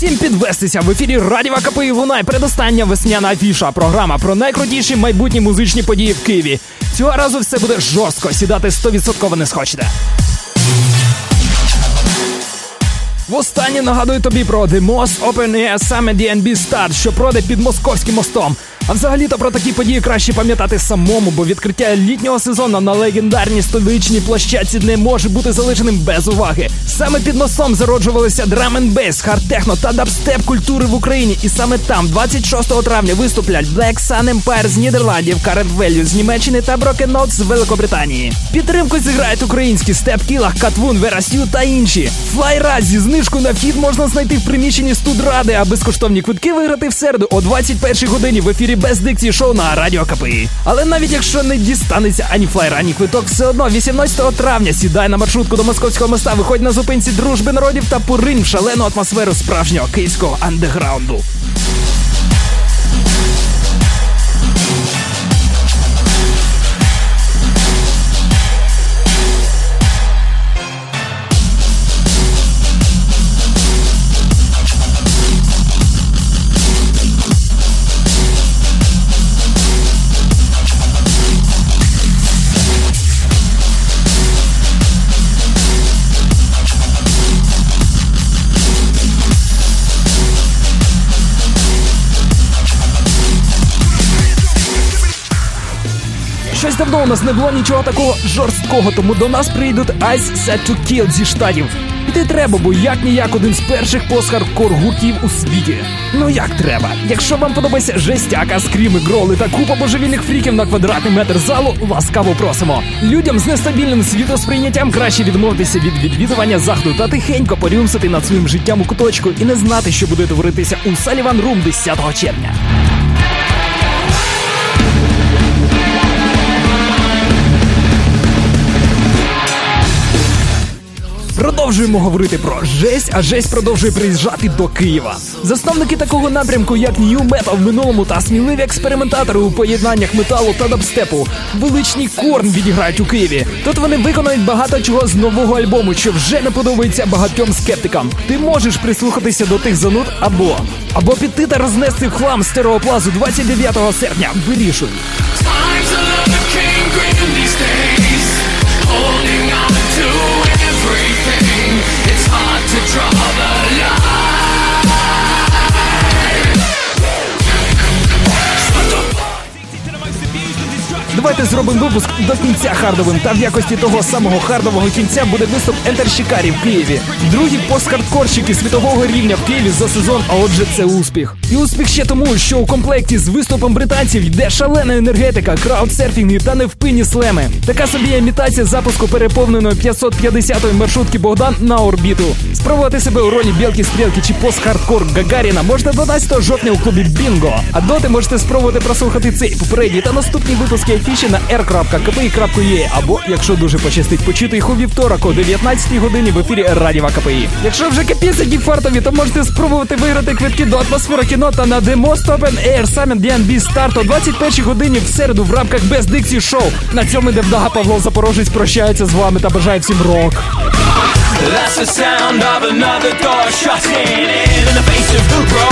всім підвестися в ефірі Радіо КПІ лунає передостання весняна афіша. Програма про найкрутіші майбутні музичні події в Києві. Цього разу все буде жорстко. Сідати 100% не схочете. Востаннє нагадую тобі про The Most Open Air Summer DNB Start, що пройде під московським мостом. А взагалі-то про такі події краще пам'ятати самому, бо відкриття літнього сезону на легендарній столичній площадці не може бути залишеним без уваги. Саме під мостом зароджувалися драм н бейс, хард-техно та дабстеп культури в Україні. І саме там, 26 травня, виступлять Black Sun Empire з Нідерландів, Current Value з Німеччини та Broken Notes з Великобританії. Підтримку зіграють українські степ Кілах, Катвун, Верасю та інші. Флаєра зі знижкою на вхід можна знайти в приміщенні студради, а безкоштовні квитки виграти в середу о 21 годині в ефірі без дикції шоу на радіо КПІ. Але навіть якщо не дістанеться ані флаєр, ані квиток, все одно 18 травня сідай на маршрутку до московського моста, виходь на зупинці дружби народів та поринь в шалену атмосферу справжнього київського андеграунду. Щось давно у нас не було нічого такого жорсткого, тому до нас прийдуть Eyes Set to Kill зі штатів. Іти треба, бо як ніяк один з перших пост-хардкор гуртів у світі. Ну як треба? Якщо вам подобається жестяка, скріми, гроли та купа божевільних фріків на квадратний метр залу, ласкаво просимо. Людям з нестабільним світосприйняттям краще відмовитися від відвідування заходу та тихенько порюмсати над своїм життям у куточку і не знати, що буде творитися у Sullivan Room 10 червня. Продовжуємо говорити про жесть, а жесть продовжує приїжджати до Києва. Засновники такого напрямку, як New Metal в минулому та сміливі експериментатори у поєднаннях металу та дабстепу, величний корн відіграють у Києві. Тут вони виконають багато чого з нового альбому, що вже не подобається багатьом скептикам. Ти можеш прислухатися до тих зануд або або піти та рознести в хлам стереоплазу 29 серпня. Вирішуй. Давайте зробимо випуск до кінця хардовим. Та в якості того самого хардового кінця буде виступ Shikari в Києві. Другі посткардкорщики світового рівня в Києві за сезон. А отже, це успіх. І успіх ще тому, що у комплекті з виступом британців йде шалена енергетика, краудсерфінги та невпинні слеми. Така собі імітація запуску переповненої 550-ї маршрутки Богдан на орбіту. Спробувати себе у ролі білки стрілки чи пост-хардкор Гагаріна можна 12 жовтня у клубі Бінго. А доти можете спробувати прослухати цей попередній та наступні випуски афіші на r.kpi.ua або, якщо дуже пощастить, почути їх у вівторок о 19 годині в ефірі Радіва КПІ. Якщо вже капець які фартові, то можете спробувати виграти квитки до атмосфери кіно та на The Most Open Air Summit DNB Start о 21 годині в середу в рамках Без Диксі Шоу. На цьому Девдага Павло Запорожець прощається з вами та бажає всім рок. That's the sound of another door shutting in in the face of progress, in